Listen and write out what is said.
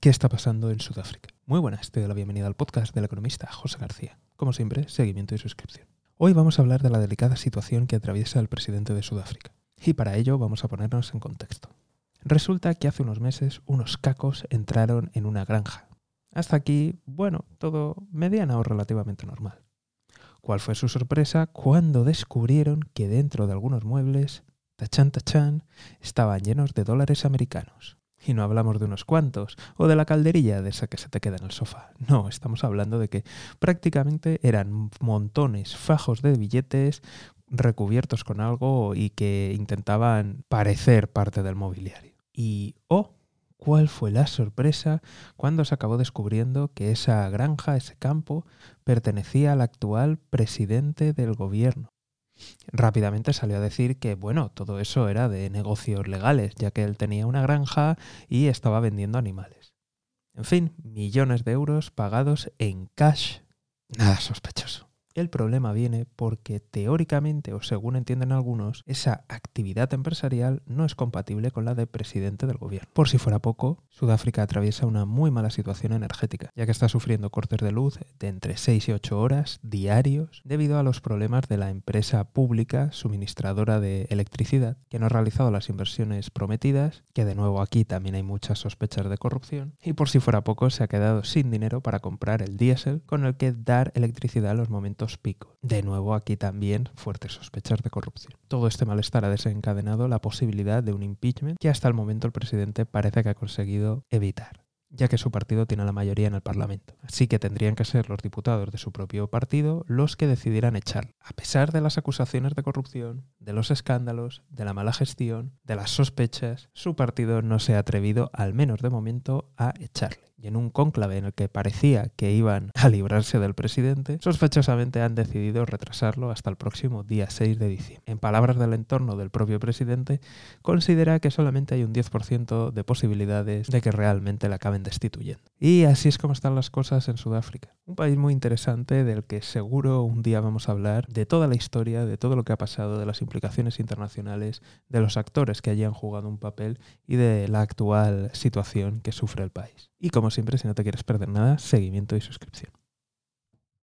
¿Qué está pasando en Sudáfrica? Muy buenas, te doy la bienvenida al podcast del economista José García. Como siempre, seguimiento y suscripción. Hoy vamos a hablar de la delicada situación que atraviesa el presidente de Sudáfrica. Y para ello vamos a ponernos en contexto. Resulta que hace unos meses unos cacos entraron en una granja. Hasta aquí, bueno, todo mediana o relativamente normal. ¿Cuál fue su sorpresa cuando descubrieron que dentro de algunos muebles, tachan tachan, estaban llenos de dólares americanos? Y no hablamos de unos cuantos, o de la calderilla de esa que se te queda en el sofá. No, estamos hablando de que prácticamente eran montones, fajos de billetes recubiertos con algo y que intentaban parecer parte del mobiliario. Y, oh, ¿cuál fue la sorpresa cuando se acabó descubriendo que esa granja, ese campo, pertenecía al actual presidente del gobierno? Rápidamente salió a decir que, bueno, todo eso era de negocios legales, ya que él tenía una granja y estaba vendiendo animales. En fin, millones de euros pagados en cash. Nada sospechoso. El problema viene porque teóricamente, o según entienden algunos, esa actividad empresarial no es compatible con la de presidente del gobierno. Por si fuera poco, Sudáfrica atraviesa una muy mala situación energética, ya que está sufriendo cortes de luz de entre 6 y 8 horas diarios debido a los problemas de la empresa pública suministradora de electricidad, que no ha realizado las inversiones prometidas, que de nuevo aquí también hay muchas sospechas de corrupción, y por si fuera poco se ha quedado sin dinero para comprar el diésel con el que dar electricidad a los momentos De nuevo aquí también fuertes sospechas de corrupción. Todo este malestar ha desencadenado la posibilidad de un impeachment que hasta el momento el presidente parece que ha conseguido evitar ya que su partido tiene la mayoría en el Parlamento. Así que tendrían que ser los diputados de su propio partido los que decidieran echar, a pesar de las acusaciones de corrupción, de los escándalos, de la mala gestión, de las sospechas, su partido no se ha atrevido, al menos de momento, a echarle y en un cónclave en el que parecía que iban a librarse del presidente, sospechosamente han decidido retrasarlo hasta el próximo día 6 de diciembre. En palabras del entorno del propio presidente, considera que solamente hay un 10% de posibilidades de que realmente le acaben destituyendo. Y así es como están las cosas en Sudáfrica. Un país muy interesante del que seguro un día vamos a hablar de toda la historia, de todo lo que ha pasado, de las implicaciones internacionales, de los actores que allí han jugado un papel y de la actual situación que sufre el país. Y como siempre, si no te quieres perder nada, seguimiento y suscripción.